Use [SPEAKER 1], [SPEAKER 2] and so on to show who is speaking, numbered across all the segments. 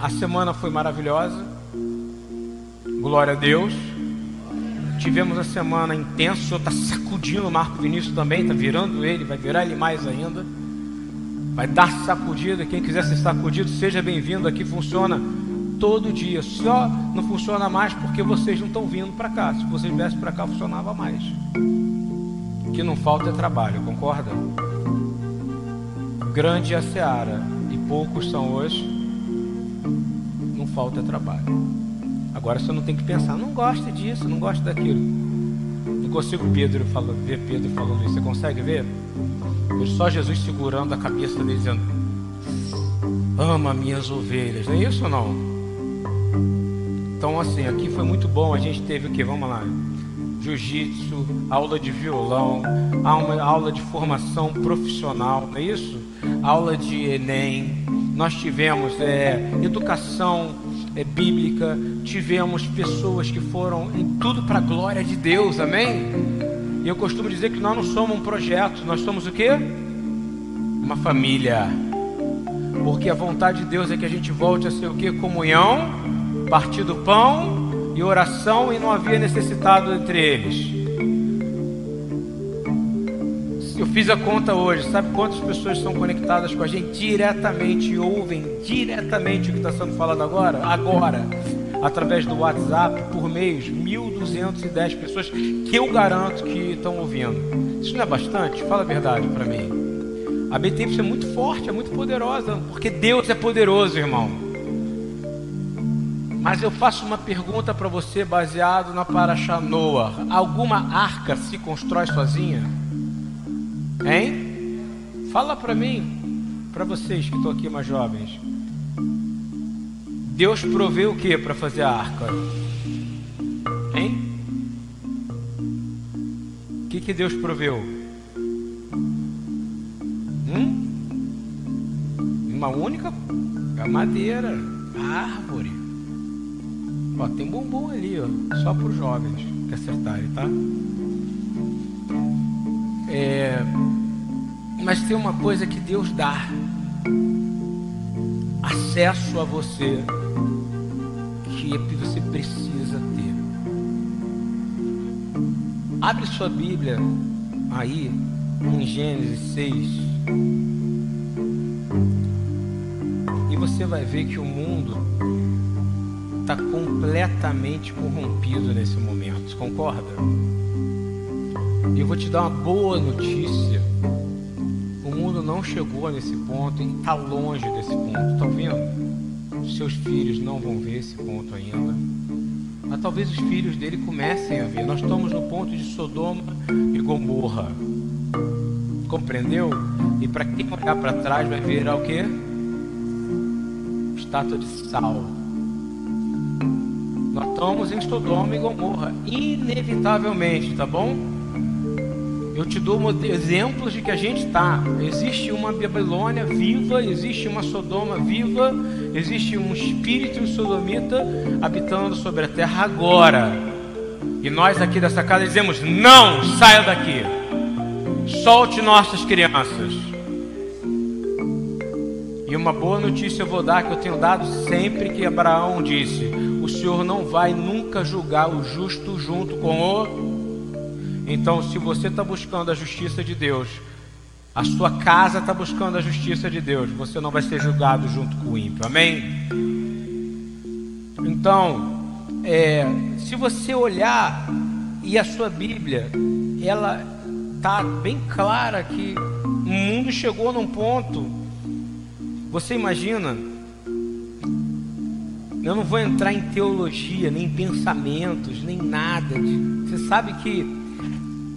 [SPEAKER 1] A semana foi maravilhosa. Glória a Deus. Tivemos a semana intensa. O Senhor está sacudindo o Marco Vinícius também, está virando ele, vai virar ele mais ainda. Vai dar sacudida. Quem quiser ser sacudido, seja bem-vindo. Aqui funciona todo dia. Só não funciona mais porque vocês não estão vindo para cá. Se vocês viessem para cá, funcionava mais. O que não falta é trabalho, concorda? Grande é a seara e poucos são hoje. Falta trabalho. Agora você não tem que pensar, não gosta disso, não gosta daquilo. Não consigo Pedro falando, ver Pedro falando isso. Você consegue ver? Só Jesus segurando a cabeça dele dizendo: Ama minhas ovelhas. Não é isso ou não? Então, assim, aqui foi muito bom. A gente teve o que? Vamos lá. Jiu-jitsu, aula de violão, aula de formação profissional, não é isso? Aula de Enem. Nós tivemos é, educação é, bíblica, tivemos pessoas que foram em tudo para a glória de Deus, amém? E eu costumo dizer que nós não somos um projeto, nós somos o quê? Uma família. Porque a vontade de Deus é que a gente volte a ser o quê? Comunhão, partir do pão e oração, e não havia necessitado entre eles. Eu fiz a conta hoje, sabe quantas pessoas são conectadas com a gente diretamente ouvem diretamente o que está sendo falado agora? Agora, através do WhatsApp, por mês, 1.210 pessoas que eu garanto que estão ouvindo. Isso não é bastante? Fala a verdade para mim. A BTY é muito forte, é muito poderosa, porque Deus é poderoso, irmão. Mas eu faço uma pergunta para você baseado na Paraxá Noah. Alguma arca se constrói sozinha? Hein? Fala para mim, para vocês que estão aqui mais jovens. Deus proveu o que para fazer a arca? Hein? O que, que Deus proveu? Hum? Uma única a madeira, a árvore. Ó, tem bumbum ali, ó, só para os jovens que acertarem, tá? É, mas tem uma coisa que Deus dá: acesso a você, que você precisa ter. Abre sua Bíblia aí, em Gênesis 6. E você vai ver que o mundo está completamente corrompido nesse momento, concorda? E eu vou te dar uma boa notícia. O mundo não chegou nesse ponto e está longe desse ponto. Está vendo? Seus filhos não vão ver esse ponto ainda. Mas talvez os filhos dele comecem a ver. Nós estamos no ponto de Sodoma e Gomorra. Compreendeu? E para quem olhar para trás vai ver o quê? Estátua de sal. Nós estamos em Sodoma e Gomorra. Inevitavelmente, tá bom? Eu te dou exemplos de que a gente está. Existe uma Babilônia viva, existe uma Sodoma viva, existe um espírito sodomita habitando sobre a terra agora. E nós aqui dessa casa dizemos: não, saia daqui. Solte nossas crianças. E uma boa notícia eu vou dar que eu tenho dado sempre que Abraão disse: o Senhor não vai nunca julgar o justo junto com o então, se você está buscando a justiça de Deus, a sua casa está buscando a justiça de Deus, você não vai ser julgado junto com o ímpio. Amém? Então, é, se você olhar e a sua Bíblia, ela está bem clara que o mundo chegou num ponto. Você imagina? Eu não vou entrar em teologia, nem em pensamentos, nem nada. Você sabe que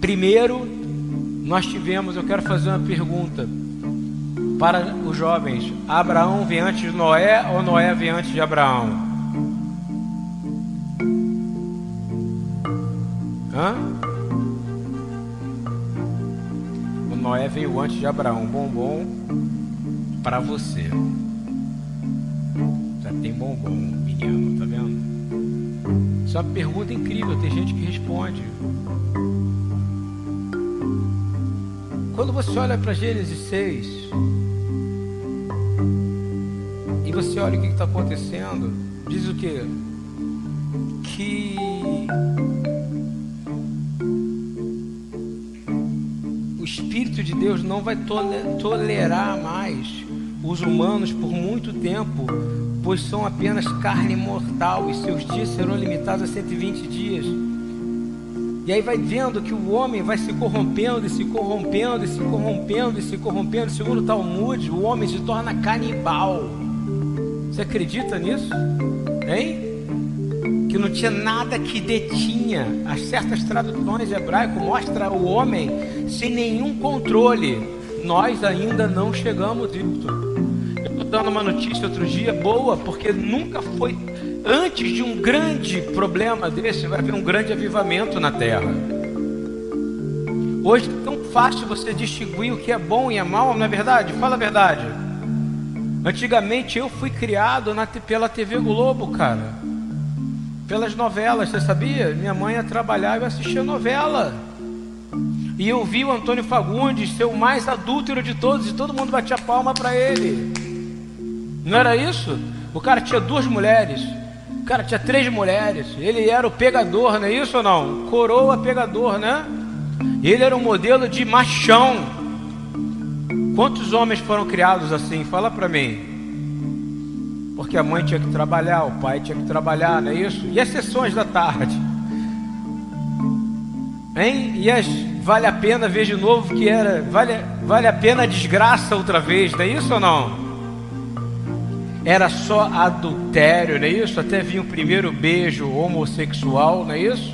[SPEAKER 1] Primeiro, nós tivemos, eu quero fazer uma pergunta para os jovens: Abraão vem antes de Noé ou Noé vem antes de Abraão? Hã? O Noé veio antes de Abraão. Bombom para você. Já tem bombom, menino, tá vendo? Isso é uma pergunta incrível, tem gente que responde. Quando você olha para Gênesis 6 e você olha o que está acontecendo, diz o que? Que o Espírito de Deus não vai tolerar mais os humanos por muito tempo, pois são apenas carne mortal e seus dias serão limitados a 120 dias. E aí vai vendo que o homem vai se corrompendo e se corrompendo e se corrompendo e se corrompendo. Segundo o Talmud, o homem se torna canibal. Você acredita nisso? Hein? Que não tinha nada que detinha. As certas traduções hebraico mostra o homem sem nenhum controle. Nós ainda não chegamos nisso. Eu estou dando uma notícia outro dia boa, porque nunca foi antes de um grande problema desse, vai haver um grande avivamento na terra. Hoje é tão fácil você distinguir o que é bom e é mal, não é verdade? Fala a verdade. Antigamente eu fui criado na, pela TV Globo, cara. Pelas novelas, você sabia? Minha mãe ia trabalhar e eu assistia novela. E eu vi o Antônio Fagundes ser o mais adúltero de todos e todo mundo batia palma para ele. Não era isso? O cara tinha duas mulheres. Cara, tinha três mulheres. Ele era o pegador, não é isso ou não? Coroa pegador, né? Ele era um modelo de machão. Quantos homens foram criados assim? Fala para mim. Porque a mãe tinha que trabalhar, o pai tinha que trabalhar, não é isso? E as sessões da tarde? Hein? E as vale a pena ver de novo que era vale, vale a pena a desgraça outra vez, não é isso ou não? Era só adultério, não é isso? Até vinha o primeiro beijo homossexual, não é isso?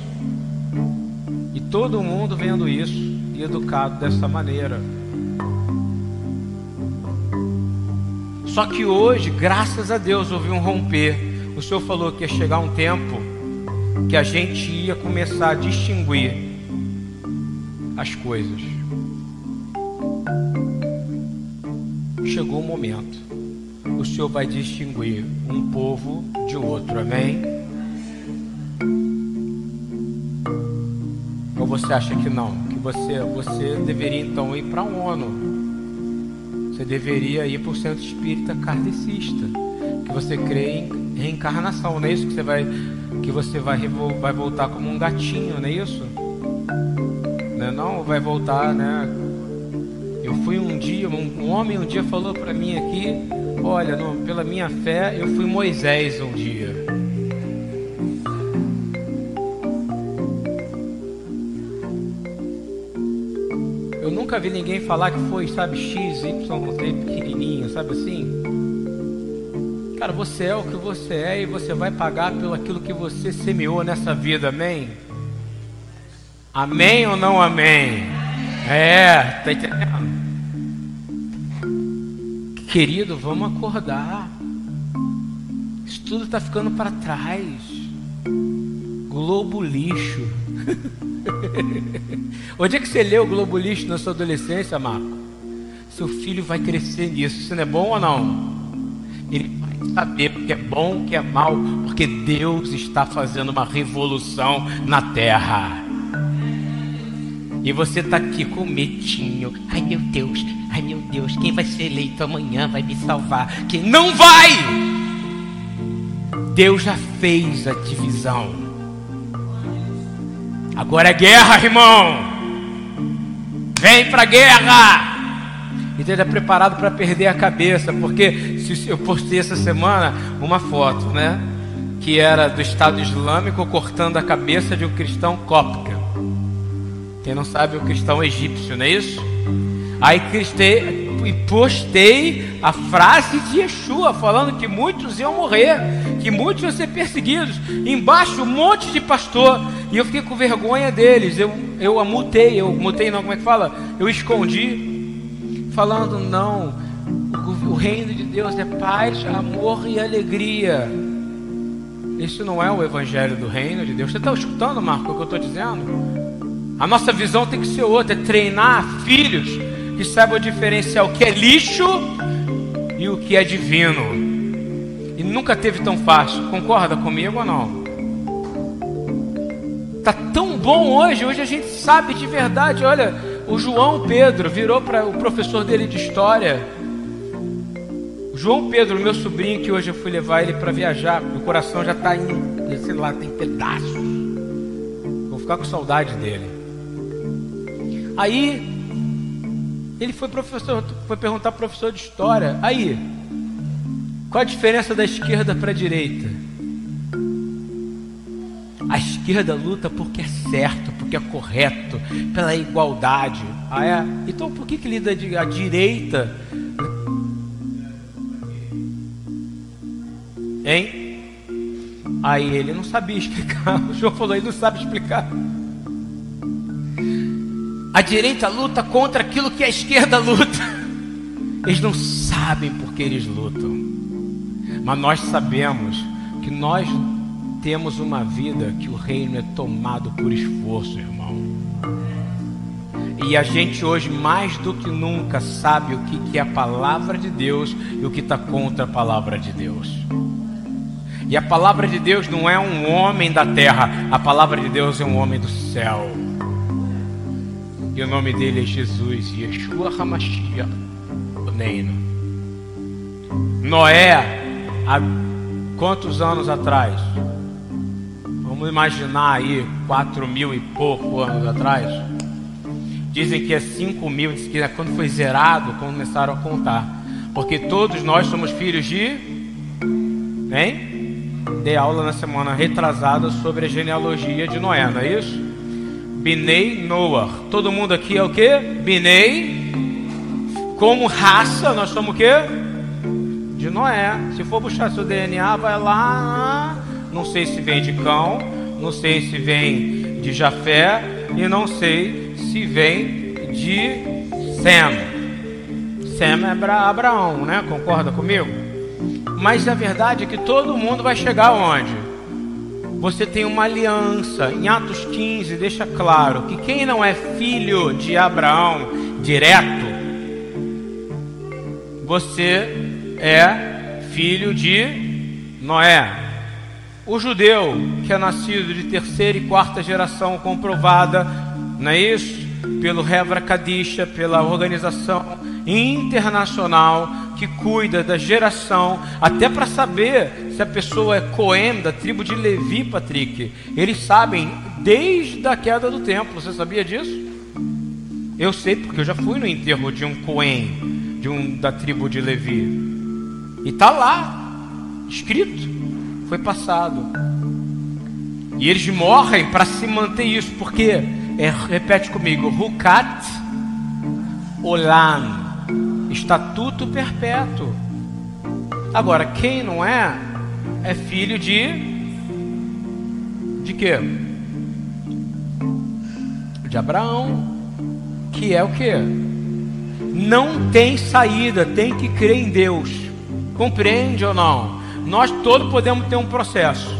[SPEAKER 1] E todo mundo vendo isso e educado dessa maneira. Só que hoje, graças a Deus, houve um romper. O Senhor falou que ia chegar um tempo que a gente ia começar a distinguir as coisas. Chegou o momento o Senhor vai distinguir um povo de outro, amém? Ou você acha que não? Que você, você deveria então ir para a ONU? Você deveria ir para o centro espírita kardecista, que você crê em reencarnação, não é isso que você vai que você vai, vai voltar como um gatinho, não é isso? Não, é não vai voltar, né? Eu fui um dia, um, homem um dia falou para mim aqui Olha, no, pela minha fé, eu fui Moisés um dia. Eu nunca vi ninguém falar que foi, sabe, X, Y, Z pequenininho, sabe assim? Cara, você é o que você é e você vai pagar pelo aquilo que você semeou nessa vida, amém? Amém ou não amém? É, tá entendendo? Querido, vamos acordar. Isso tudo está ficando para trás. Globo lixo. Onde é que você leu Globo lixo na sua adolescência, Marco? Seu filho vai crescer nisso. Isso não é bom ou não? Ele vai saber o que é bom, que é mal, porque Deus está fazendo uma revolução na terra. E você está aqui com metinho. Ai meu Deus, ai meu Deus, quem vai ser eleito amanhã vai me salvar? Quem não vai? Deus já fez a divisão. Agora é guerra, irmão. Vem para guerra. E esteja preparado para perder a cabeça, porque eu postei essa semana uma foto, né? Que era do Estado Islâmico cortando a cabeça de um cristão cóptica. Quem não sabe, o cristão egípcio, não é isso? Aí cristei, e postei a frase de Yeshua, falando que muitos iam morrer, que muitos iam ser perseguidos. Embaixo, um monte de pastor. E eu fiquei com vergonha deles. Eu, eu a mutei, eu mutei não, como é que fala? Eu escondi, falando, não, o, o reino de Deus é paz, amor e alegria. Isso não é o evangelho do reino de Deus. Você está escutando, Marco, o que eu estou dizendo? A nossa visão tem que ser outra, é treinar filhos que saibam diferenciar o que é lixo e o que é divino. E nunca teve tão fácil. Concorda comigo ou não? Tá tão bom hoje, hoje a gente sabe de verdade. Olha, o João Pedro virou para o professor dele de história. João Pedro, meu sobrinho, que hoje eu fui levar ele para viajar, meu coração já está em, sei lá, tem pedaços. Vou ficar com saudade dele. Aí ele foi professor, foi perguntar pro professor de história. Aí, qual a diferença da esquerda para a direita? A esquerda luta porque é certo, porque é correto, pela igualdade. Ah, é? Então por que, que lida a direita? Hein? Aí ele não sabia explicar. O João falou, ele não sabe explicar. A direita luta contra aquilo que a esquerda luta. Eles não sabem porque eles lutam. Mas nós sabemos que nós temos uma vida que o reino é tomado por esforço, irmão. E a gente hoje, mais do que nunca, sabe o que é a palavra de Deus e o que está contra a palavra de Deus. E a palavra de Deus não é um homem da terra, a palavra de Deus é um homem do céu. E o nome dele é Jesus, Yeshua HaMashiach, o Neino. Noé, há quantos anos atrás? Vamos imaginar aí, quatro mil e pouco anos atrás. Dizem que é cinco mil, diz que é quando foi zerado, começaram a contar. Porque todos nós somos filhos de. Hein? Dei aula na semana retrasada sobre a genealogia de Noé, não é isso? Binei Noah. Todo mundo aqui é o que? Binei. Como raça, nós somos o que? De Noé. Se for buscar seu DNA, vai lá. Não sei se vem de cão, não sei se vem de Jafé e não sei se vem de Sem. Sem é Abraão, né? Concorda comigo? Mas a verdade é que todo mundo vai chegar onde? Você tem uma aliança. Em Atos 15 deixa claro que quem não é filho de Abraão direto, você é filho de Noé. O judeu que é nascido de terceira e quarta geração comprovada, não é isso? Pelo Revra Kadisha, pela organização internacional que cuida da geração, até para saber se a pessoa é Cohen, da tribo de Levi, Patrick. Eles sabem desde a queda do templo. Você sabia disso? Eu sei porque eu já fui no enterro de um Cohen, de um da tribo de Levi. E tá lá, escrito, foi passado. E eles morrem para se manter isso, porque é, repete comigo, Rukat Olam estatuto perpétuo. Agora, quem não é, é filho de. De quê? De Abraão, que é o que? Não tem saída, tem que crer em Deus. Compreende ou não? Nós todos podemos ter um processo.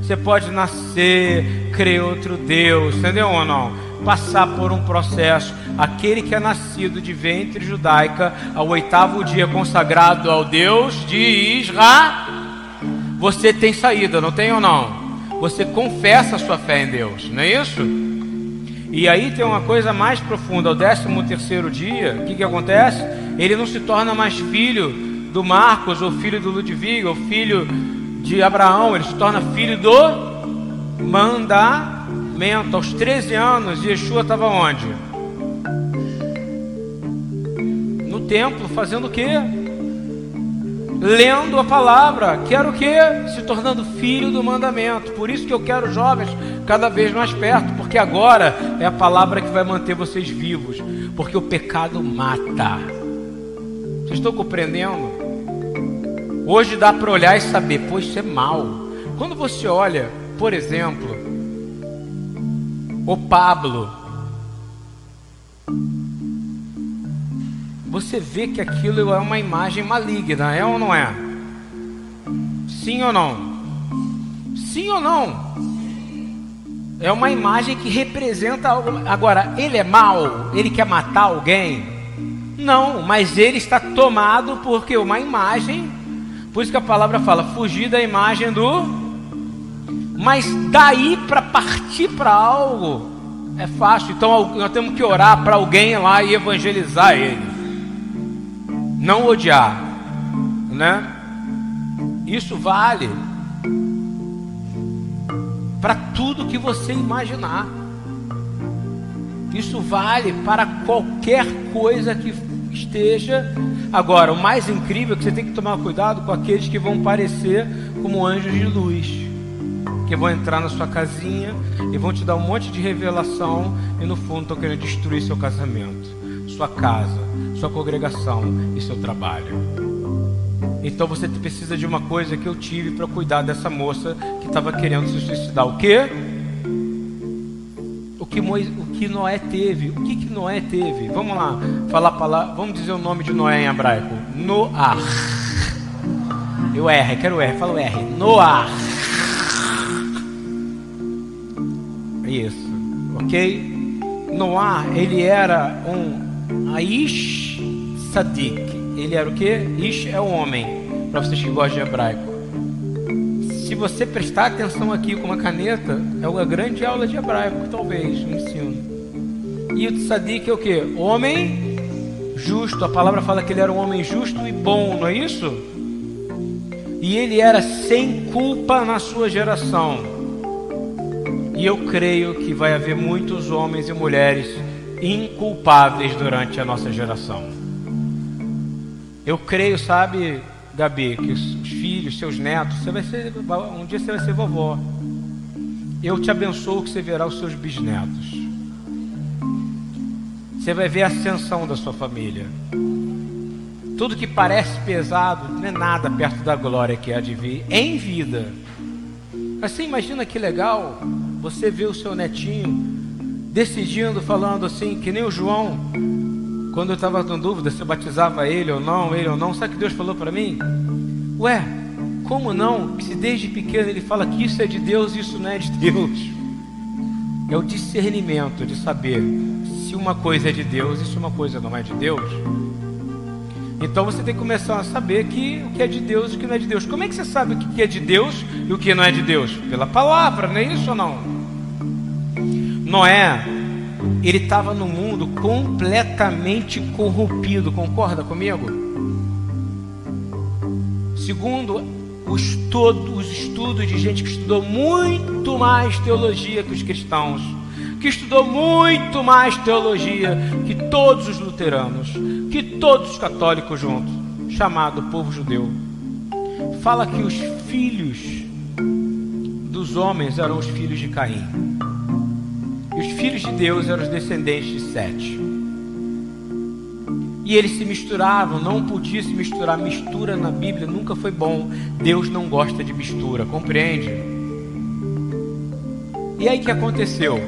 [SPEAKER 1] Você pode nascer, crer outro Deus, entendeu ou não? Passar por um processo aquele que é nascido de ventre judaica, ao oitavo dia consagrado ao Deus de Israel, você tem saída, não tem ou não? Você confessa a sua fé em Deus, não é isso? E aí tem uma coisa mais profunda, ao décimo terceiro dia, o que, que acontece? Ele não se torna mais filho do Marcos, ou filho do Ludwig, ou filho de Abraão, ele se torna filho do Aos 13 anos, Yeshua estava onde? templo fazendo o quê? Lendo a palavra, quero o quê? Se tornando filho do mandamento. Por isso que eu quero jovens cada vez mais perto, porque agora é a palavra que vai manter vocês vivos, porque o pecado mata. Vocês estão compreendendo? Hoje dá para olhar e saber, pois isso é mal. Quando você olha, por exemplo, o Pablo, você vê que aquilo é uma imagem maligna, é ou não é? Sim ou não? Sim ou não? É uma imagem que representa algo. Agora, ele é mau? Ele quer matar alguém? Não, mas ele está tomado porque uma imagem. Por isso que a palavra fala: fugir da imagem do. Mas daí para partir para algo é fácil. Então nós temos que orar para alguém lá e evangelizar ele não odiar, né? Isso vale para tudo que você imaginar. Isso vale para qualquer coisa que esteja. Agora, o mais incrível é que você tem que tomar cuidado com aqueles que vão parecer como anjos de luz, que vão entrar na sua casinha e vão te dar um monte de revelação e no fundo estão querendo destruir seu casamento, sua casa, sua congregação e seu trabalho. Então você precisa de uma coisa que eu tive para cuidar dessa moça que estava querendo se suicidar. O quê? O que, Moisés, o que Noé teve? O que, que Noé teve? Vamos lá, falar palavra, vamos dizer o nome de Noé em hebraico. Noar. Eu R, quero R, fala o R. Noar. Isso, ok? Noar, ele era um Aish Sadik. Ele era o que? Ish é o homem, para vocês que gostam de hebraico. Se você prestar atenção aqui com uma caneta, é uma grande aula de hebraico, talvez, no ensino. E o Tzadik é o que? Homem justo. A palavra fala que ele era um homem justo e bom, não é isso? E ele era sem culpa na sua geração. E eu creio que vai haver muitos homens e mulheres inculpáveis durante a nossa geração. Eu creio, sabe, Gabi, que os filhos, seus netos, você vai ser, um dia você vai ser vovó. Eu te abençoo que você verá os seus bisnetos. Você vai ver a ascensão da sua família. Tudo que parece pesado não é nada perto da glória que há de vir em vida. Mas você imagina que legal você ver o seu netinho decidindo, falando assim, que nem o João, quando eu estava com dúvida se eu batizava ele ou não, ele ou não, sabe o que Deus falou para mim? Ué, como não? Se desde pequeno ele fala que isso é de Deus e isso não é de Deus. É o discernimento de saber se uma coisa é de Deus e se uma coisa não é de Deus. Então você tem que começar a saber que o que é de Deus e o que não é de Deus. Como é que você sabe o que é de Deus e o que não é de Deus? Pela palavra, não é isso ou não? Noé ele estava no mundo completamente corrompido, concorda comigo? Segundo os, todo, os estudos de gente que estudou muito mais teologia que os cristãos, que estudou muito mais teologia que todos os luteranos, que todos os católicos juntos, chamado povo judeu, fala que os filhos dos homens eram os filhos de Caim. E os filhos de Deus eram os descendentes de Sete. E eles se misturavam, não podia se misturar. Mistura na Bíblia nunca foi bom. Deus não gosta de mistura, compreende? E aí que aconteceu?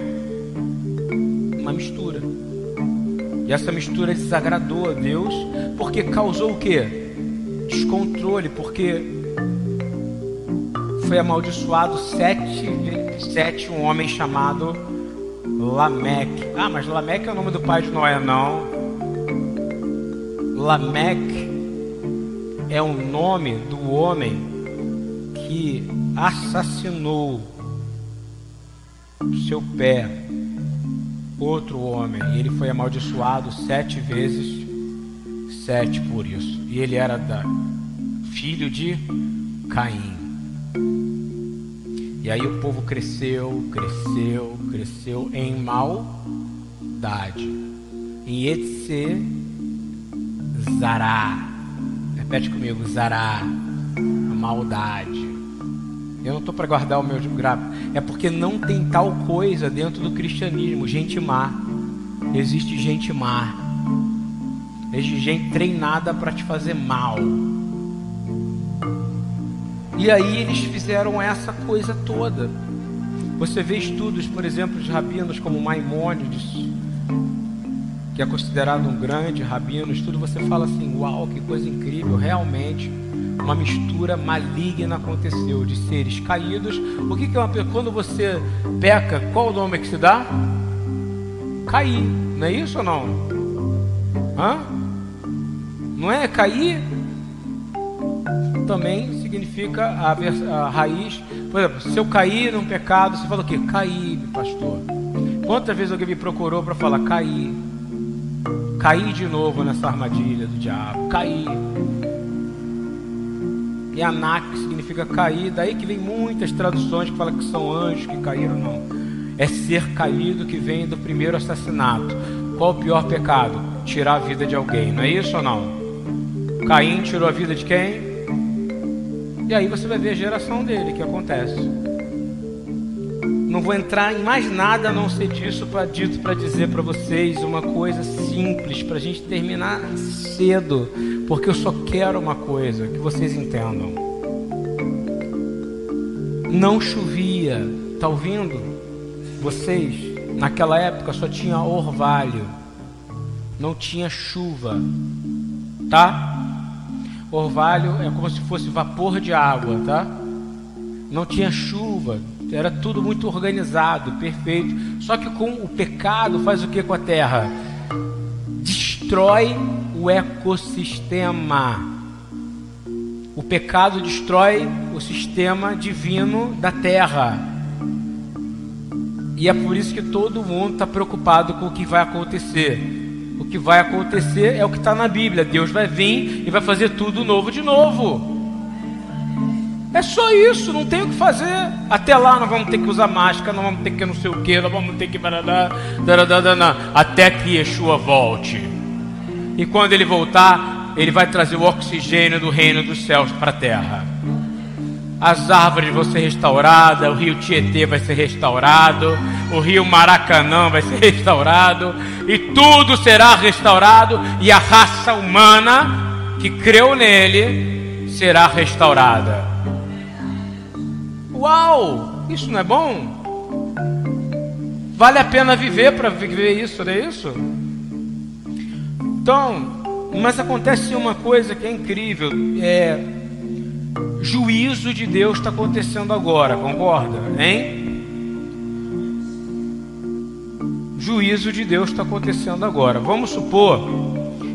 [SPEAKER 1] Uma mistura. E essa mistura desagradou a Deus, porque causou o quê? Descontrole, porque foi amaldiçoado sete, sete um homem chamado Lameque. Ah, mas Lameque é o nome do pai de Noé, não. Lameque é o nome do homem que assassinou seu pé outro homem. E ele foi amaldiçoado sete vezes, sete por isso. E ele era da, filho de Caim. E aí o povo cresceu, cresceu, cresceu em maldade. Em Etse Zará. Repete comigo, Zará. Maldade. Eu não estou para guardar o meu gráfico. É porque não tem tal coisa dentro do cristianismo. Gente má. Existe gente má. Existe gente treinada para te fazer mal. E aí eles fizeram essa coisa toda. Você vê estudos, por exemplo, de rabinos como Maimônides, que é considerado um grande rabino, estudo você fala assim, uau, que coisa incrível, realmente uma mistura maligna aconteceu de seres caídos. O que, que é uma quando você peca, qual o nome que se dá? Cair, não é isso ou não? Hã? Não é cair? Também significa a, a, raiz. Por exemplo, se eu cair num pecado, você fala o quê? Caí, pastor. Quantas vezes alguém me procurou para falar caí? Caí de novo nessa armadilha do diabo. Caí. E Anak significa cair, daí que vem muitas traduções que falam que são anjos que caíram, não. É ser caído que vem do primeiro assassinato. Qual o pior pecado? Tirar a vida de alguém, não é isso ou não? Caim tirou a vida de quem? E aí você vai ver a geração dele que acontece. Não vou entrar em mais nada a não ser disso para dito para dizer para vocês uma coisa simples para a gente terminar cedo, porque eu só quero uma coisa que vocês entendam. Não chovia, tá ouvindo? Vocês naquela época só tinha orvalho, não tinha chuva, tá? Orvalho é como se fosse vapor de água, tá? Não tinha chuva, era tudo muito organizado, perfeito. Só que com o pecado faz o que com a terra? Destrói o ecossistema. O pecado destrói o sistema divino da terra. E é por isso que todo mundo está preocupado com o que vai acontecer. O que vai acontecer é o que está na Bíblia. Deus vai vir e vai fazer tudo novo de novo. É só isso, não tem o que fazer. Até lá nós vamos ter que usar máscara, nós vamos ter que não sei o que, nós vamos ter que. Até que Yeshua volte. E quando ele voltar, ele vai trazer o oxigênio do reino dos céus para a terra. As árvores vão ser restauradas, o rio Tietê vai ser restaurado, o rio Maracanã vai ser restaurado, e tudo será restaurado, e a raça humana que creu nele será restaurada. Uau! Isso não é bom? Vale a pena viver para viver isso, não é isso? Então, mas acontece uma coisa que é incrível, é juízo de Deus está acontecendo agora, concorda? Hein? Juízo de Deus está acontecendo agora. Vamos supor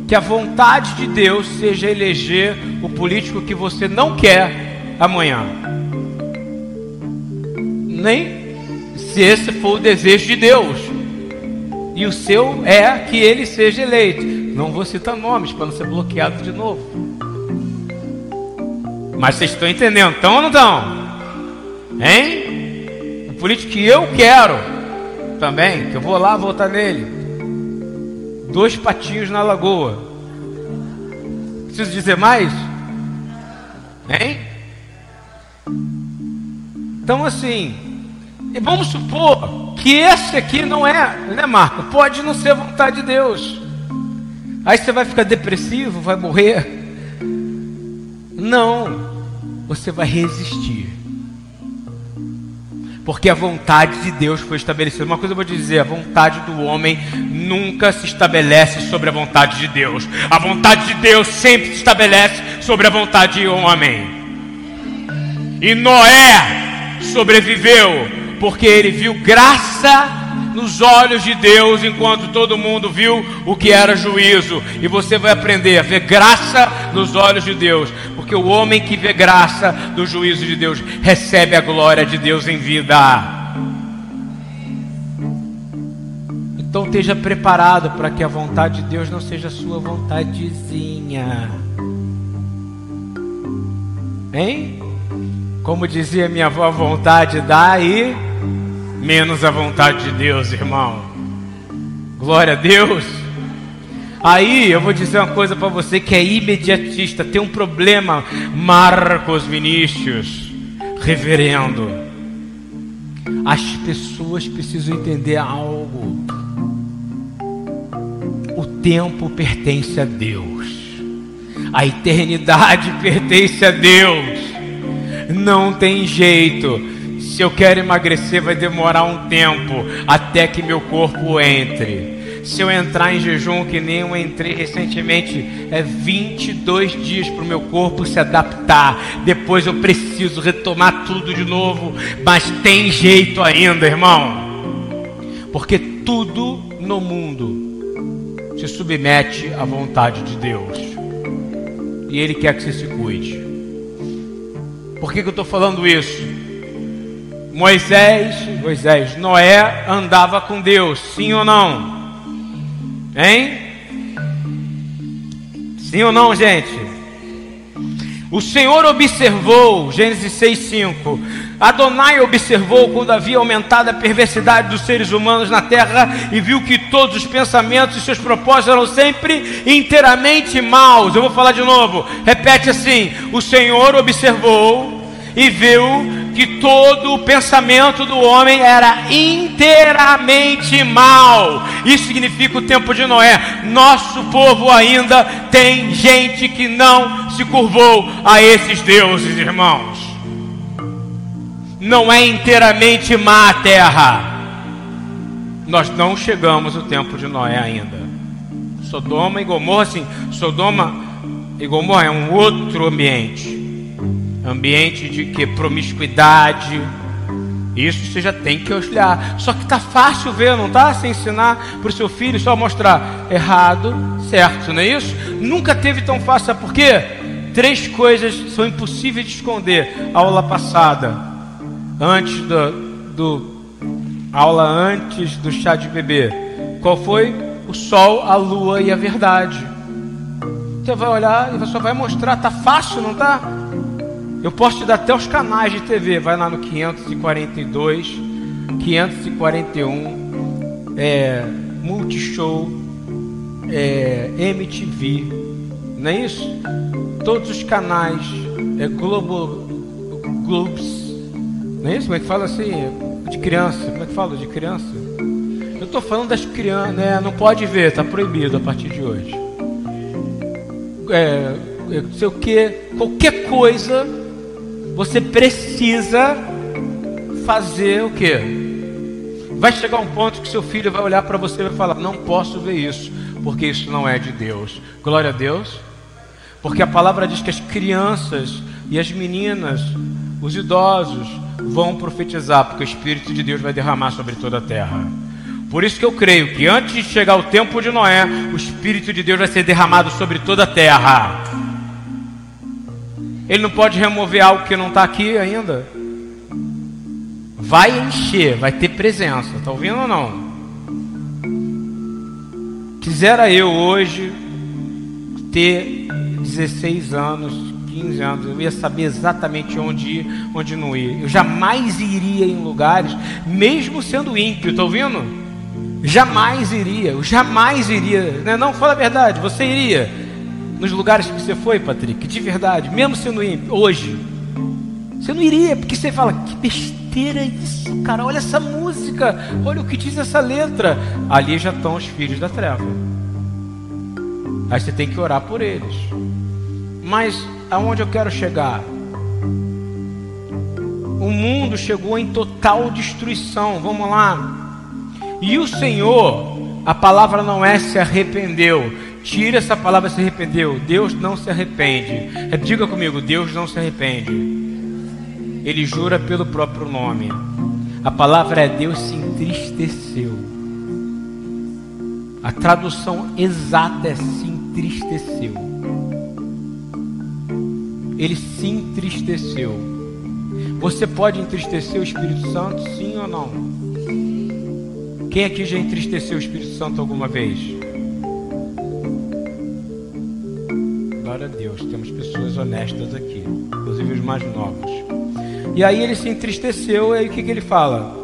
[SPEAKER 1] que a vontade de Deus seja eleger o político que você não quer amanhã nem se esse for o desejo de Deus. E o seu é que ele seja eleito. Não vou citar nomes para não ser bloqueado de novo. Mas vocês estão entendendo, estão ou não estão? Hein? O político que eu quero também, que eu vou lá votar nele. Dois patinhos na lagoa. Preciso dizer mais? Hein? Então assim, e vamos supor que esse aqui não é, né, Marco? Pode não ser vontade de Deus. Aí você vai ficar depressivo, vai morrer. Não, você vai resistir. Porque a vontade de Deus foi estabelecida. Uma coisa eu vou dizer: a vontade do homem nunca se estabelece sobre a vontade de Deus. A vontade de Deus sempre se estabelece sobre a vontade do homem. E Noé sobreviveu porque ele viu graça nos olhos de Deus, enquanto todo mundo viu o que era juízo. E você vai aprender a ver graça nos olhos de Deus, porque o homem que vê graça do juízo de Deus recebe a glória de Deus em vida. Então esteja preparado para que a vontade de Deus não seja sua vontadezinha. Hein? Como dizia minha avó, vontade dá e menos a vontade de Deus, irmão. Glória a Deus. Aí eu vou dizer uma coisa para você que é imediatista, tem um problema, Marcos Vinícius, reverendo. As pessoas precisam entender algo. O tempo pertence a Deus. A eternidade pertence a Deus. Não tem jeito. Se eu quero emagrecer, vai demorar um tempo até que meu corpo entre. Se eu entrar em jejum, que nem eu entrei recentemente, é 22 dias para o meu corpo se adaptar. Depois eu preciso retomar tudo de novo. Mas tem jeito ainda, irmão. Porque tudo no mundo se submete à vontade de Deus. E Ele quer que você se cuide. Por que, que eu estou falando isso? Moisés, Moisés, Noé andava com Deus, sim ou não? Hein? Sim ou não, gente? O Senhor observou, Gênesis 6,5. Adonai observou quando havia aumentado a perversidade dos seres humanos na terra e viu que todos os pensamentos e seus propósitos eram sempre inteiramente maus. Eu vou falar de novo, repete assim: O Senhor observou e viu que todo o pensamento do homem era inteiramente mal. Isso significa o tempo de Noé. Nosso povo ainda tem gente que não se curvou a esses deuses, irmãos. Não é inteiramente má a terra. Nós não chegamos ao tempo de Noé ainda. Sodoma e Gomorra, sim. Sodoma e Gomorra é um outro ambiente ambiente de que promiscuidade. Isso você já tem que olhar. Só que tá fácil ver, não tá? Você ensinar para o seu filho só mostrar errado, certo, não é isso? Nunca teve tão fácil, sabe por quê? Três coisas são impossíveis de esconder. Aula passada, antes do, do aula antes do chá de bebê. Qual foi? O sol, a lua e a verdade. Você vai olhar e só vai mostrar, tá fácil, não tá? Eu posso te dar até os canais de TV. Vai lá no 542, 541, é, Multishow, é, MTV, não é isso? Todos os canais, é Globo, Globes, não é isso? Como é que fala assim? De criança, como é que fala de criança? Eu estou falando das crianças, né? Não pode ver, está proibido a partir de hoje. É, é sei o que, qualquer coisa você precisa fazer o quê? Vai chegar um ponto que seu filho vai olhar para você e vai falar: Não posso ver isso, porque isso não é de Deus. Glória a Deus. Porque a palavra diz que as crianças e as meninas, os idosos, vão profetizar, porque o Espírito de Deus vai derramar sobre toda a terra. Por isso que eu creio que antes de chegar o tempo de Noé, o Espírito de Deus vai ser derramado sobre toda a terra. Ele não pode remover algo que não está aqui ainda. Vai encher, vai ter presença. Está ouvindo ou não? Quisera eu hoje ter 16 anos, 15 anos, eu ia saber exatamente onde ir, onde não ir. Eu jamais iria em lugares, mesmo sendo ímpio, está ouvindo? Jamais iria, eu jamais iria. Não, é não, fala a verdade, você iria nos lugares que você foi, Patrick, de verdade, mesmo sendo ímpio, hoje, você não iria, porque você fala, que besteira isso, cara, olha essa música, olha o que diz essa letra. Ali já estão os filhos da treva. Aí você tem que orar por eles. Mas aonde eu quero chegar? O mundo chegou em total destruição. Vamos lá. E o Senhor, a palavra não é se arrependeu, Tira essa palavra se arrependeu. Deus não se arrepende. Diga comigo, Deus não se arrepende. Ele jura pelo próprio nome. A palavra é Deus se entristeceu. A tradução exata é se entristeceu. Ele se entristeceu. Você pode entristecer o Espírito Santo, sim ou não? Quem aqui já entristeceu o Espírito Santo alguma vez? Glória a Deus, temos pessoas honestas aqui, inclusive os mais novos. E aí ele se entristeceu, e aí o que, que ele fala?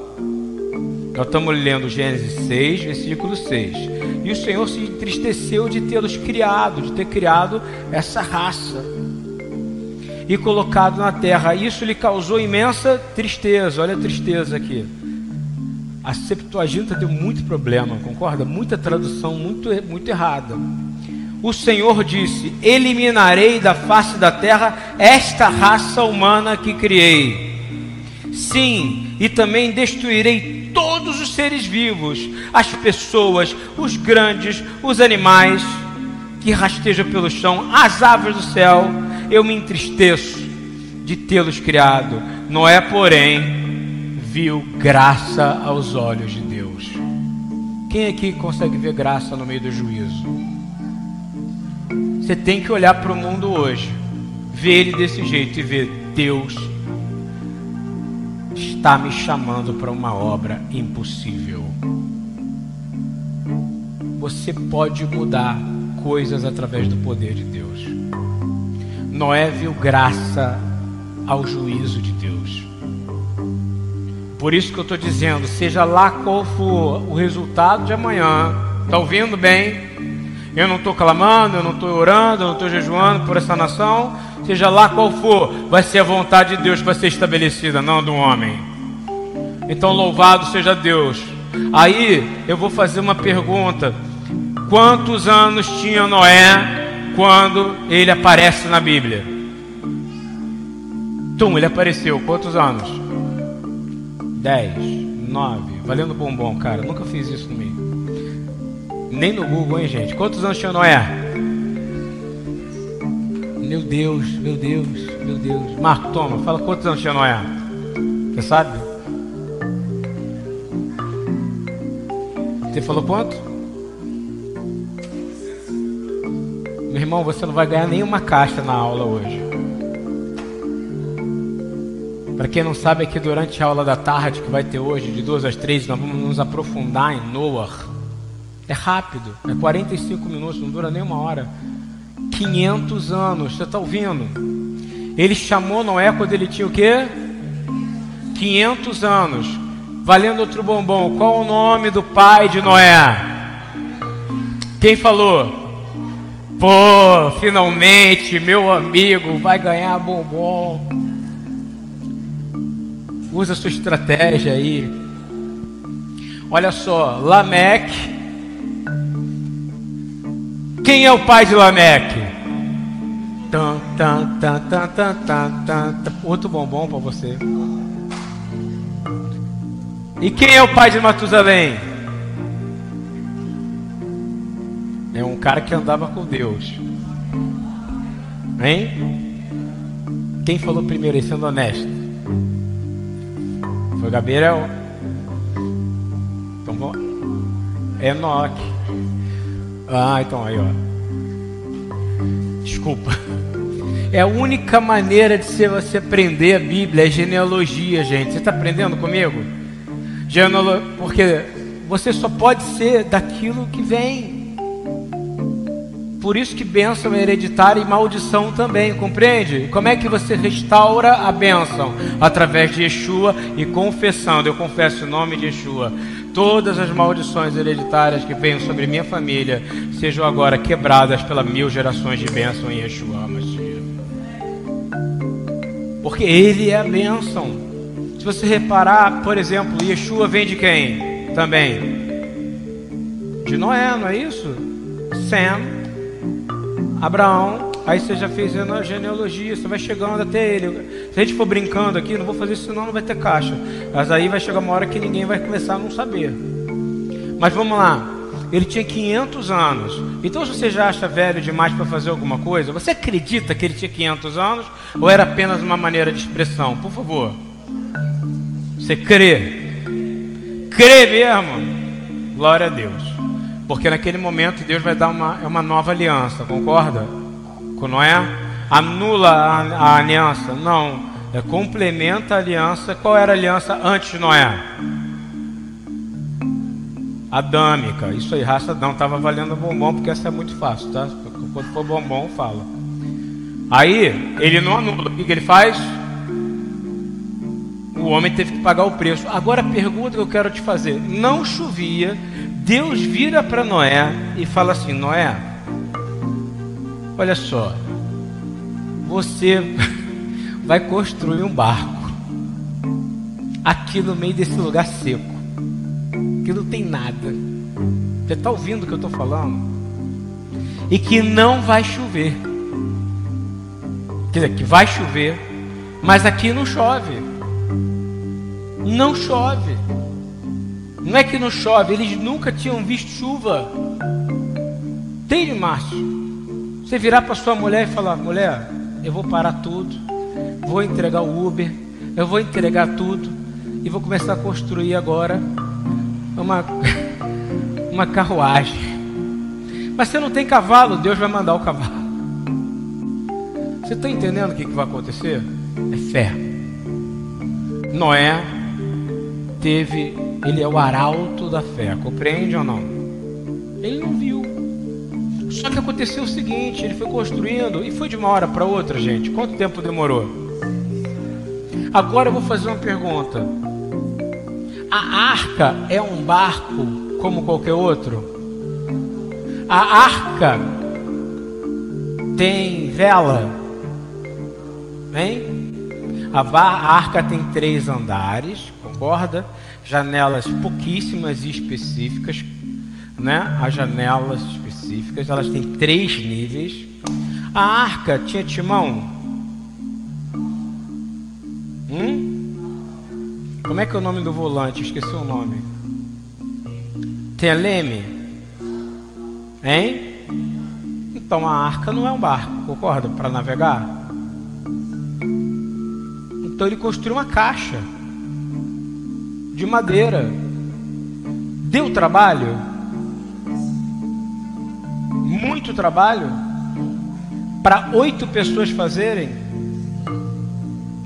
[SPEAKER 1] Nós estamos lendo Gênesis 6, versículo 6. E o Senhor se entristeceu de tê-los criado, de ter criado essa raça e colocado na terra. Isso lhe causou imensa tristeza. Olha a tristeza aqui. A Septuaginta deu muito problema, concorda? Muita tradução muito, muito errada o Senhor disse: Eliminarei da face da terra esta raça humana que criei. Sim, e também destruirei todos os seres vivos, as pessoas, os grandes, os animais que rastejam pelo chão, as aves do céu. Eu me entristeço de tê-los criado. Noé, porém, viu graça aos olhos de Deus. Quem aqui consegue ver graça no meio do juízo? Você tem que olhar para o mundo hoje, ver ele desse jeito e ver Deus está me chamando para uma obra impossível. Você pode mudar coisas através do poder de Deus. Noé viu graça ao juízo de Deus. Por isso que eu estou dizendo, seja lá qual for o resultado de amanhã, está ouvindo bem? Eu não estou clamando, eu não estou orando, eu não estou jejuando por essa nação, seja lá qual for, vai ser a vontade de Deus que vai ser estabelecida, não do homem. Então louvado seja Deus. Aí eu vou fazer uma pergunta: quantos anos tinha Noé quando ele aparece na Bíblia? Tum, ele apareceu, quantos anos? 10, 9, valendo bombom, cara. Nunca fiz isso no meio. Nem no Google, hein, gente? Quantos anos tinha Noé? Meu Deus, meu Deus, meu Deus. Marco, toma, fala quantos anos tinha Noé? Você sabe? Você falou quanto? Meu irmão, você não vai ganhar nenhuma caixa na aula hoje. Para quem não sabe, aqui durante a aula da tarde que vai ter hoje, de duas às três, nós vamos nos aprofundar em Noah. É rápido, é 45 minutos, não dura nem uma hora. 500 anos, você está ouvindo? Ele chamou Noé quando ele tinha o quê? 500 anos. Valendo outro bombom. Qual o nome do pai de Noé? Quem falou? Pô, finalmente meu amigo vai ganhar bombom. Usa sua estratégia aí. Olha só, Lameque. Quem é o pai de Lameque? Tan, tan, tan, tan, tan, tan, tan. Outro bombom para você. E quem é o pai de Matusalém? É um cara que andava com Deus. Hein? Quem falou primeiro sendo honesto? Foi Gabriel. Então vamos. Enoque. Ah, então aí, ó. Desculpa. É a única maneira de você aprender a Bíblia, é genealogia, gente. Você está aprendendo comigo? Genealo... Porque você só pode ser daquilo que vem. Por isso que bênção é hereditária e maldição também, compreende? Como é que você restaura a bênção? Através de Yeshua e confessando. Eu confesso em nome de Yeshua. Todas as maldições hereditárias que venham sobre minha família sejam agora quebradas pelas mil gerações de bênção em Yeshua. Porque Ele é a bênção. Se você reparar, por exemplo, Yeshua vem de quem? Também. De Noé, não é isso? Sam Abraão, aí você já fez a genealogia, você vai chegando até ele. Se a gente for brincando aqui, não vou fazer isso senão não vai ter caixa. Mas aí vai chegar uma hora que ninguém vai começar a não saber. Mas vamos lá. Ele tinha 500 anos. Então, se você já acha velho demais para fazer alguma coisa, você acredita que ele tinha 500 anos ou era apenas uma maneira de expressão? Por favor. Você crê? Crê mesmo? Glória a Deus. Porque naquele momento Deus vai dar uma, é uma nova aliança, concorda? Com Noé? Anula a, a aliança? Não. É, complementa a aliança. Qual era a aliança antes de Noé? Adâmica. Isso aí, raça não estava valendo bombom, porque essa é muito fácil, tá? Quando for bombom, fala. Aí, ele não anula. O que, que ele faz? O homem teve que pagar o preço. Agora a pergunta que eu quero te fazer: não chovia Deus vira para Noé e fala assim: Noé, olha só, você vai construir um barco aqui no meio desse lugar seco, que não tem nada. Você está ouvindo o que eu estou falando? E que não vai chover. Quer dizer, que vai chover, mas aqui não chove. Não chove. Não é que não chove, eles nunca tinham visto chuva. Tem, Márcio. Você virar para sua mulher e falar: mulher, eu vou parar tudo, vou entregar o Uber, eu vou entregar tudo e vou começar a construir agora uma, uma carruagem. Mas você não tem cavalo, Deus vai mandar o cavalo. Você está entendendo o que, que vai acontecer? É fé. Noé teve, ele é o arauto da fé, compreende ou não? Ele não viu. Só que aconteceu o seguinte: ele foi construindo e foi de uma hora para outra, gente. Quanto tempo demorou? Agora eu vou fazer uma pergunta. A arca é um barco como qualquer outro? A arca tem vela? Hein? A arca tem três andares, concorda? Janelas pouquíssimas e específicas, né? As janelas específicas, elas têm três níveis. A arca tinha timão? Hum? Como é que é o nome do volante? Esqueci o nome. Tem leme? Hein? Então a arca não é um barco, concorda? Para navegar? Então ele construiu uma caixa de madeira. Deu trabalho? Muito trabalho? Para oito pessoas fazerem?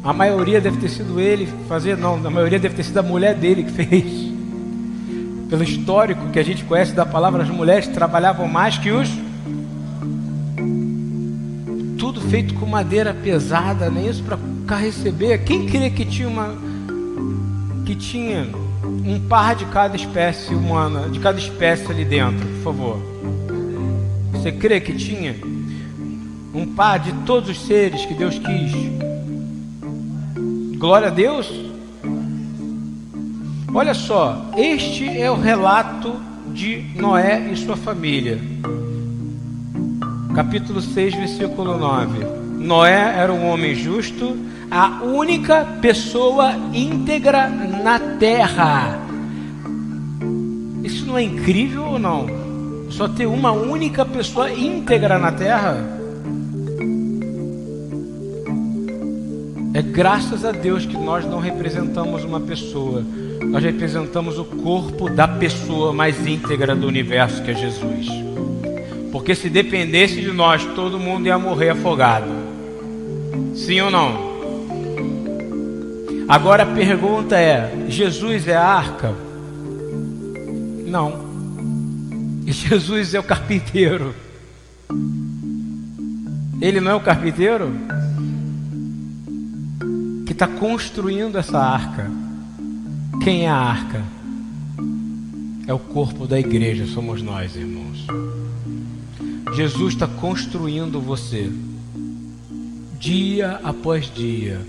[SPEAKER 1] A maioria deve ter sido ele fazer, não, a maioria deve ter sido a mulher dele que fez. Pelo histórico que a gente conhece da palavra, as mulheres trabalhavam mais que os tudo feito com madeira pesada, nem isso para receber. Quem crê que tinha uma que tinha um par de cada espécie humana, de cada espécie ali dentro, por favor? Você crê que tinha um par de todos os seres que Deus quis? Glória a Deus. Olha só, este é o relato de Noé e sua família. Capítulo 6, versículo 9. Noé era um homem justo, a única pessoa íntegra na terra. Isso não é incrível ou não? Só ter uma única pessoa íntegra na terra? É graças a Deus que nós não representamos uma pessoa, nós representamos o corpo da pessoa mais íntegra do universo, que é Jesus. Porque se dependesse de nós, todo mundo ia morrer afogado. Sim ou não? Agora a pergunta é: Jesus é a arca? Não. Jesus é o carpinteiro. Ele não é o carpinteiro? Que está construindo essa arca. Quem é a arca? É o corpo da igreja, somos nós, irmãos. Jesus está construindo você dia após dia.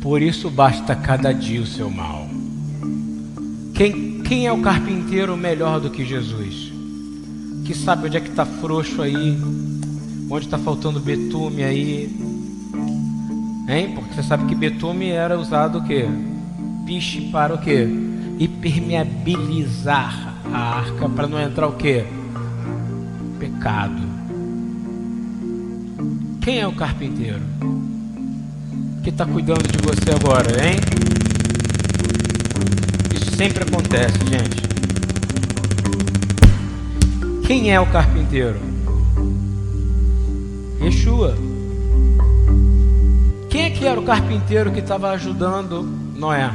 [SPEAKER 1] Por isso basta cada dia o seu mal. Quem, quem é o carpinteiro melhor do que Jesus? Que sabe onde é que está frouxo aí? Onde está faltando betume aí? Hein? Porque você sabe que betume era usado o quê? Piche para o quê? Impermeabilizar a arca para não entrar o quê? Pecado. Quem é o carpinteiro? Que está cuidando de você agora, hein? Isso sempre acontece, gente. Quem é o carpinteiro? Yeshua. Quem é que era o carpinteiro que estava ajudando Noé?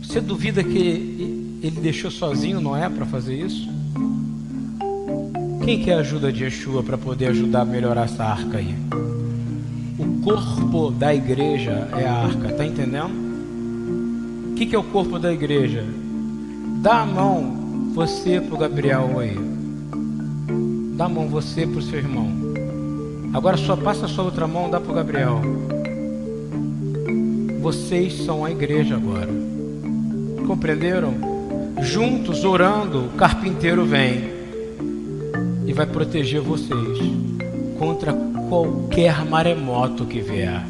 [SPEAKER 1] Você duvida que ele deixou sozinho Noé para fazer isso? Quem quer a ajuda de Yeshua para poder ajudar a melhorar essa arca aí? O corpo da igreja é a arca, tá entendendo? O que, que é o corpo da igreja? Dá a mão você pro Gabriel aí. Dá a mão você pro seu irmão. Agora só passa a sua outra mão, dá pro Gabriel. Vocês são a igreja agora. Compreenderam? Juntos orando, o carpinteiro vem e vai proteger vocês contra qualquer maremoto que vier.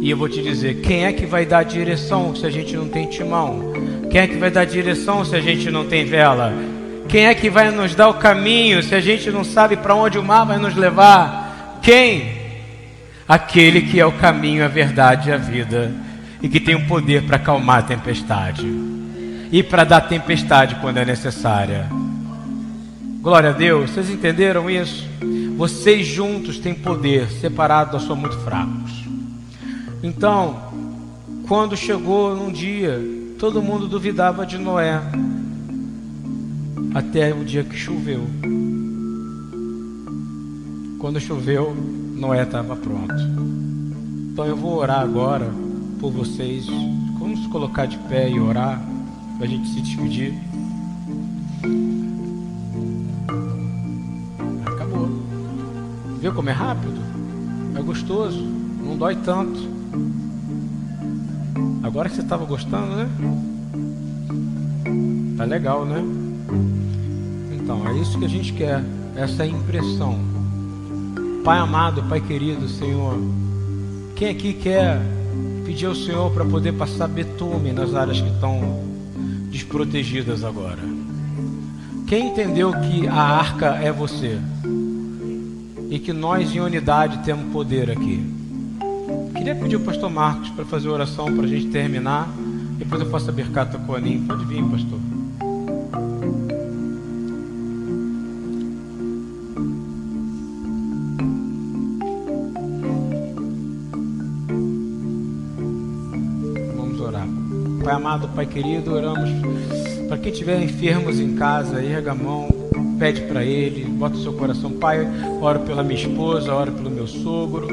[SPEAKER 1] E eu vou te dizer: quem é que vai dar direção se a gente não tem timão? Quem é que vai dar direção se a gente não tem vela? Quem é que vai nos dar o caminho se a gente não sabe para onde o mar vai nos levar? Quem? Aquele que é o caminho, a verdade e a vida e que tem o poder para acalmar a tempestade e para dar tempestade quando é necessária. Glória a Deus, vocês entenderam isso? Vocês juntos têm poder, separados nós somos muito fracos. Então, quando chegou um dia, todo mundo duvidava de Noé. até o dia que choveu. Quando choveu, Noé estava pronto. Então eu vou orar agora por vocês. Vamos colocar de pé e orar para a gente se despedir. Viu como é rápido? É gostoso, não dói tanto. Agora que você estava gostando, né? Tá legal, né? Então, é isso que a gente quer, essa impressão. Pai amado, Pai querido, Senhor, quem aqui quer pedir ao Senhor para poder passar betume nas áreas que estão desprotegidas agora? Quem entendeu que a arca é você? E que nós em unidade temos poder aqui? Queria pedir ao pastor Marcos para fazer oração para a gente terminar. Depois eu faço a bercata com a Aninha. Pode vir, pastor. Pai amado, Pai querido, oramos para quem tiver enfermos em casa, erga a mão, pede para Ele, bota o seu coração. Pai, oro pela minha esposa, oro pelo meu sogro,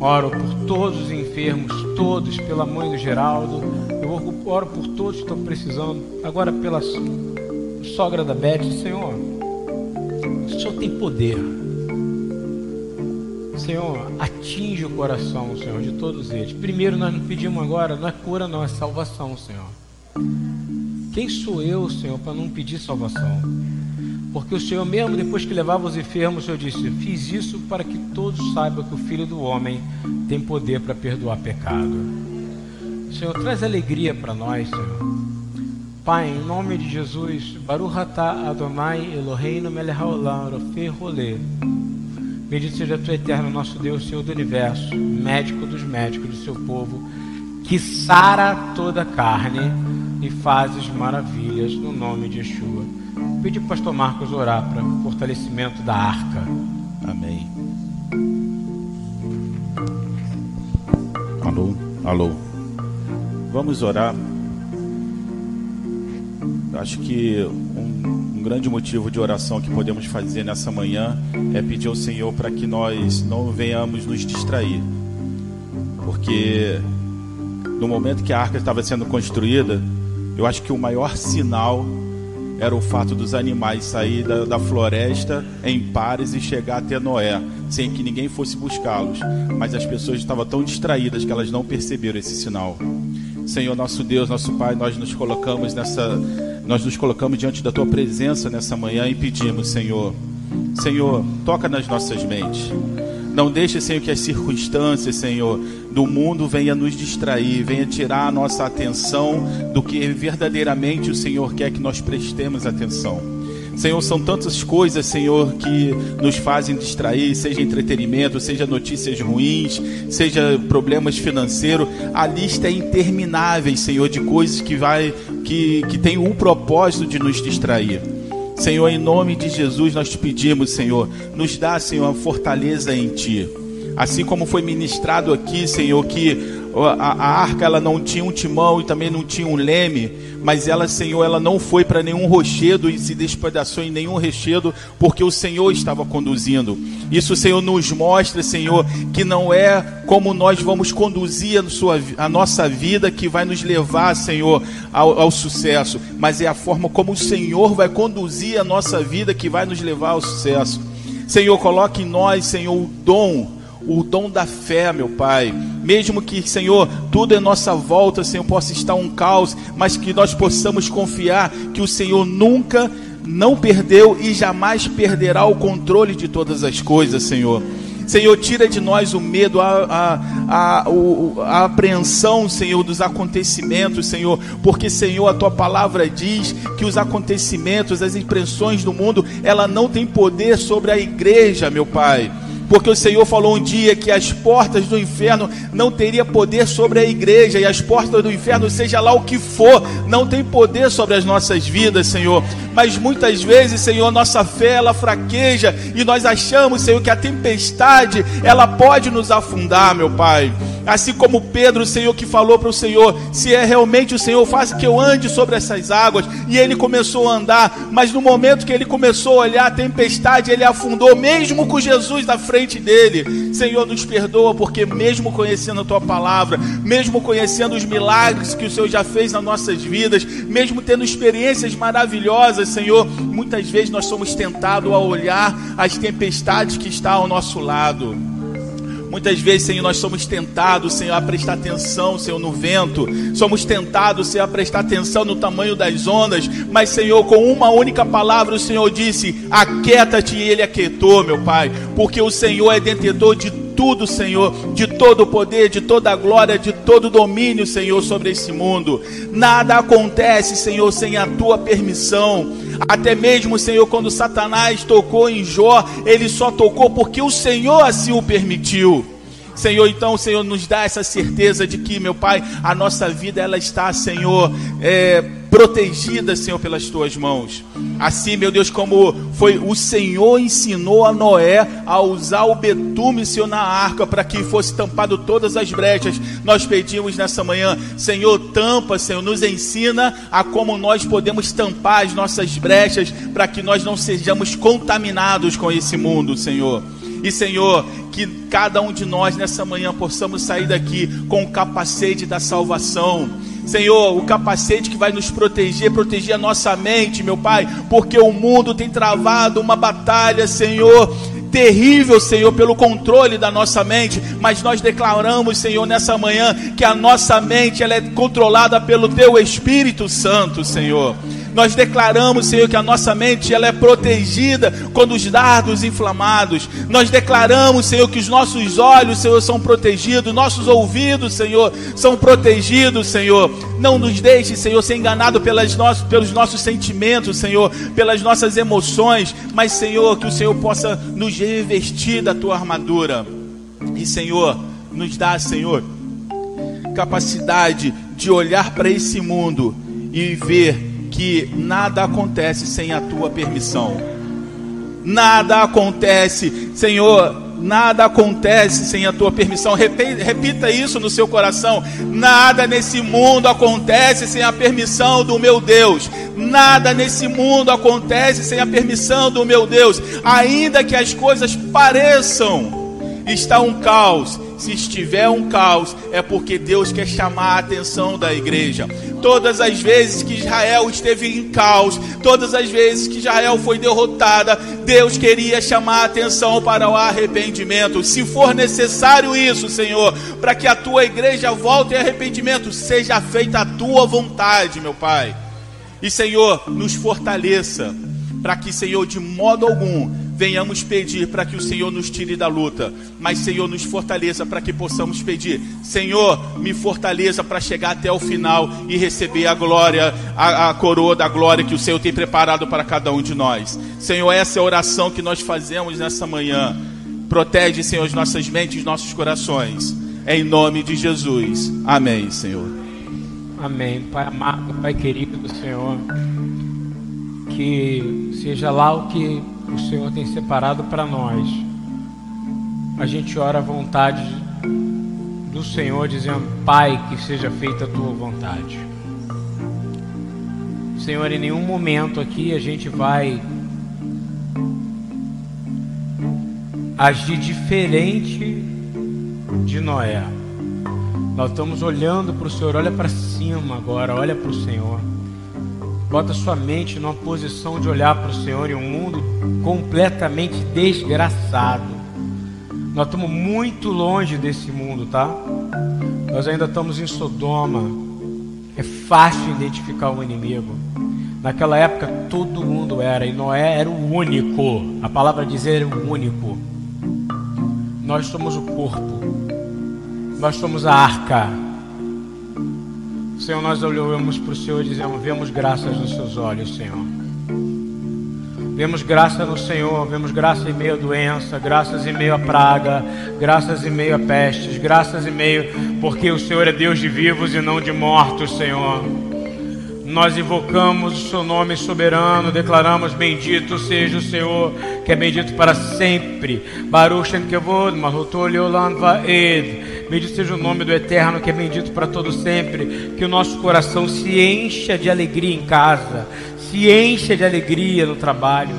[SPEAKER 1] oro por todos os enfermos, todos, pela mãe do Geraldo, eu oro por todos que estão precisando, agora pela sogra da Beth, Senhor, o Senhor tem poder. Senhor, atinge o coração, Senhor, de todos eles. Primeiro, nós não pedimos agora, não é cura, não, é salvação, Senhor. Quem sou eu, Senhor, para não pedir salvação? Porque o Senhor, mesmo depois que levava os enfermos, o Senhor disse: Fiz isso para que todos saibam que o Filho do Homem tem poder para perdoar pecado. Senhor, traz alegria para nós, Senhor. Pai, em nome de Jesus, Baruch atah Adonai Eloheinu melech haolam rolê. Bendito seja tu, eterno nosso Deus, Senhor do universo, médico dos médicos do seu povo, que sara toda a carne e fazes maravilhas no nome de Yeshua. Pedi para o pastor Marcos orar para o fortalecimento da arca.
[SPEAKER 2] Amém. Alô, alô. Vamos orar. Acho que um grande motivo de oração que podemos fazer nessa manhã é pedir ao Senhor para que nós não venhamos nos distrair. Porque no momento que a arca estava sendo construída, eu acho que o maior sinal era o fato dos animais sair da, da, floresta em pares e chegar até Noé, sem que ninguém fosse buscá-los. Mas as pessoas estavam tão distraídas que elas não perceberam esse sinal. Senhor, nosso Deus, nosso Pai, nós nos colocamos nessa nós nos colocamos diante da tua presença nessa manhã e pedimos, Senhor, Senhor, toca nas nossas mentes. Não deixe, Senhor, que as circunstâncias, Senhor, do mundo venha nos distrair, venha tirar a nossa atenção do que verdadeiramente o Senhor quer que nós prestemos atenção. Senhor, são tantas coisas, Senhor, que nos fazem distrair, seja entretenimento, seja notícias ruins, seja problemas financeiros. A lista é interminável, Senhor, de coisas que vai que, que tem o propósito de nos distrair. Senhor, em nome de Jesus, nós te pedimos, Senhor, nos dá, Senhor, fortaleza em Ti. Assim como foi ministrado aqui, Senhor, que a, a arca ela não tinha um timão e também não tinha um leme, mas ela, Senhor, ela não foi para nenhum rochedo e se despedaçou em nenhum rochedo, porque o Senhor estava conduzindo. Isso, Senhor, nos mostra, Senhor, que não é como nós vamos conduzir a, sua, a nossa vida que vai nos levar, Senhor, ao, ao sucesso, mas é a forma como o Senhor vai conduzir a nossa vida que vai nos levar ao sucesso. Senhor, coloque em nós, Senhor, o dom o dom da fé, meu Pai. Mesmo que, Senhor, tudo em nossa volta, Senhor, possa estar um caos, mas que nós possamos confiar que o Senhor nunca não perdeu e jamais perderá o controle de todas as coisas, Senhor. Senhor, tira de nós o medo, a, a, a, a, apreensão, Senhor, dos acontecimentos, Senhor, porque, Senhor, a tua palavra diz que os acontecimentos, as impressões do mundo, ela não tem poder sobre a igreja, meu Pai. Porque o Senhor falou um dia que as portas do inferno não teria poder sobre a igreja e as portas do inferno, seja lá o que for, não tem poder sobre as nossas vidas, Senhor. Mas muitas vezes, Senhor, nossa fé ela fraqueja e nós achamos, Senhor, que a tempestade ela pode nos afundar, meu Pai. Assim como Pedro, o Senhor, que falou para o Senhor: se é realmente o Senhor, faça que eu ande sobre essas águas. E ele começou a andar, mas no momento que ele começou a olhar a tempestade, ele afundou, mesmo com Jesus na frente dele. Senhor, nos perdoa, porque mesmo conhecendo a tua palavra, mesmo conhecendo os milagres que o Senhor já fez nas nossas vidas, mesmo tendo experiências maravilhosas, Senhor, muitas vezes nós somos tentados a olhar as tempestades que estão ao nosso lado. Muitas vezes, Senhor, nós somos tentados, Senhor, a prestar atenção, Senhor, no vento. Somos tentados, Senhor, a prestar atenção no tamanho das ondas. Mas, Senhor, com uma única palavra, o Senhor disse: Aquieta-te, e ele aquietou, meu Pai. Porque o Senhor é detentor de tudo, Senhor, de todo o poder, de toda a glória, de todo o domínio, Senhor, sobre esse mundo. Nada acontece, Senhor, sem a tua permissão. Até mesmo, Senhor, quando Satanás tocou em Jó, ele só tocou porque o Senhor assim o permitiu. Senhor, então Senhor nos dá essa certeza de que, meu Pai, a nossa vida ela está, Senhor, é, protegida, Senhor, pelas tuas mãos. Assim, meu Deus, como foi o Senhor ensinou a Noé a usar o betume, Senhor, na arca para que fosse tampado todas as brechas. Nós pedimos nessa manhã, Senhor, tampa, Senhor, nos ensina a como nós podemos tampar as nossas brechas para que nós não sejamos contaminados com esse mundo, Senhor. E Senhor, que cada um de nós nessa manhã possamos sair daqui com o capacete da salvação. Senhor, o capacete que vai nos proteger, proteger a nossa mente, meu Pai, porque o mundo tem travado uma batalha, Senhor, terrível, Senhor, pelo controle da nossa mente, mas nós declaramos, Senhor, nessa manhã que a nossa mente ela é controlada pelo teu Espírito Santo, Senhor. Nós declaramos, Senhor, que a nossa mente ela é protegida quando os dardos inflamados. Nós declaramos, Senhor, que os nossos olhos, Senhor, são protegidos, nossos ouvidos, Senhor, são protegidos, Senhor. Não nos deixe, Senhor, ser enganado pelas nossas, pelos nossos sentimentos, Senhor, pelas nossas emoções, mas, Senhor, que o Senhor possa nos revestir da tua armadura. E, Senhor, nos dá, Senhor, capacidade de olhar para esse mundo e ver que nada acontece sem a tua permissão. Nada acontece, Senhor, nada acontece sem a tua permissão. Repita isso no seu coração. Nada nesse mundo acontece sem a permissão do meu Deus. Nada nesse mundo acontece sem a permissão do meu Deus. Ainda que as coisas pareçam estar um caos, se estiver um caos, é porque Deus quer chamar a atenção da igreja. Todas as vezes que Israel esteve em caos, todas as vezes que Israel foi derrotada, Deus queria chamar a atenção para o arrependimento. Se for necessário isso, Senhor, para que a tua igreja volte em arrependimento, seja feita a tua vontade, meu Pai. E Senhor, nos fortaleça, para que, Senhor, de modo algum venhamos pedir para que o Senhor nos tire da luta, mas Senhor nos fortaleça para que possamos pedir, Senhor, me fortaleça para chegar até o final e receber a glória, a, a, coroa da glória que o Senhor tem preparado para cada um de nós. Senhor, essa é a oração que nós fazemos nessa manhã. Protege, Senhor, as nossas mentes, os nossos corações. Em nome de Jesus. Amém, Senhor.
[SPEAKER 1] Amém. Pai amado, Pai querido do Senhor, que seja lá o que o Senhor tem separado para nós. A gente ora a vontade do Senhor, dizendo: Pai, que seja feita a tua vontade. Senhor, em nenhum momento aqui a gente vai agir diferente de Noé. Nós estamos olhando para o Senhor, olha para cima agora, olha para o Senhor. Bota sua mente numa posição de olhar para o Senhor em um mundo completamente desgraçado. Nós estamos muito longe desse mundo, tá? Nós ainda estamos em Sodoma. É fácil identificar o inimigo. Naquela época todo mundo era, e Noé era o único. A palavra dizer era o único. Nós somos o corpo. Nós somos a arca. Senhor, nós olhamos para o Senhor e dizemos: vemos graças nos seus olhos, Senhor. Vemos graça no Senhor, vemos graça em meio à doença, graças em meio à praga, graças em meio a pestes, graças em meio, porque o Senhor é Deus de vivos e não de mortos, Senhor. Nós invocamos o seu nome soberano, declaramos: Bendito seja o Senhor, que é bendito para sempre. Baruch. Bendito seja o nome do Eterno, que é bendito para todo sempre. Que o nosso coração se encha de alegria em casa, se encha de alegria no trabalho.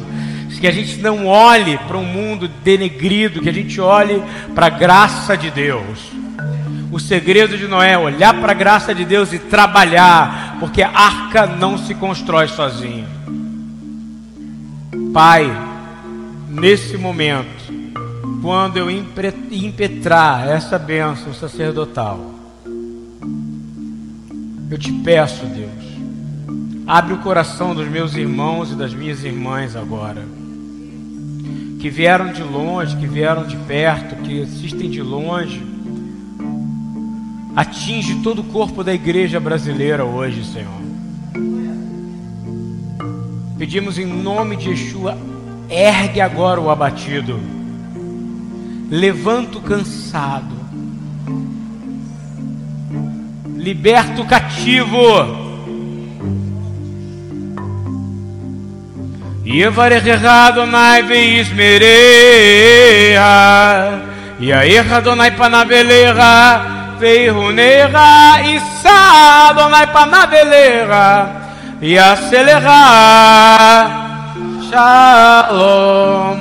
[SPEAKER 1] Que a gente não olhe para um mundo denegrido, que a gente olhe para a graça de Deus. O segredo de Noé é olhar para a graça de Deus e trabalhar, porque a arca não se constrói sozinha. Pai, nesse momento, quando eu impetrar essa bênção sacerdotal, eu te peço, Deus, abre o coração dos meus irmãos e das minhas irmãs agora, que vieram de longe, que vieram de perto, que assistem de longe, atinge todo o corpo da igreja brasileira hoje, Senhor. Pedimos em nome de Yeshua, ergue agora o abatido, levanta o cansado, liberta o cativo. Yevarechecha Adonai veismereha Yair Adonai panaveleha Veihuneha Issa Adonai panaveleha acelerar, Shalom.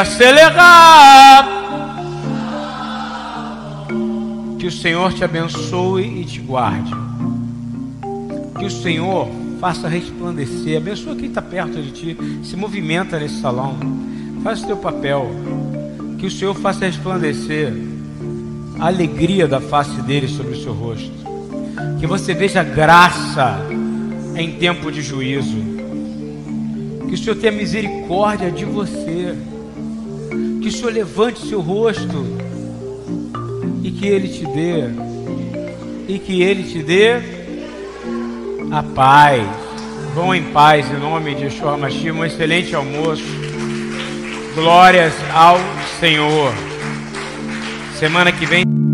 [SPEAKER 1] Acelerar. Que o Senhor te abençoe e te guarde. Que o Senhor faça resplandecer. Abençoa quem está perto de ti. Se movimenta nesse salão. Faz o teu papel. Que o Senhor faça resplandecer a alegria da face dele sobre o seu rosto. Que você veja graça em tempo de juízo. Que o Senhor tenha misericórdia de você. Que o Senhor levante seu rosto e que Ele te dê, e que Ele te dê a paz. Vão em paz, em nome de Yeshua Mashiach. Um excelente almoço. Glórias ao Senhor. Semana que vem.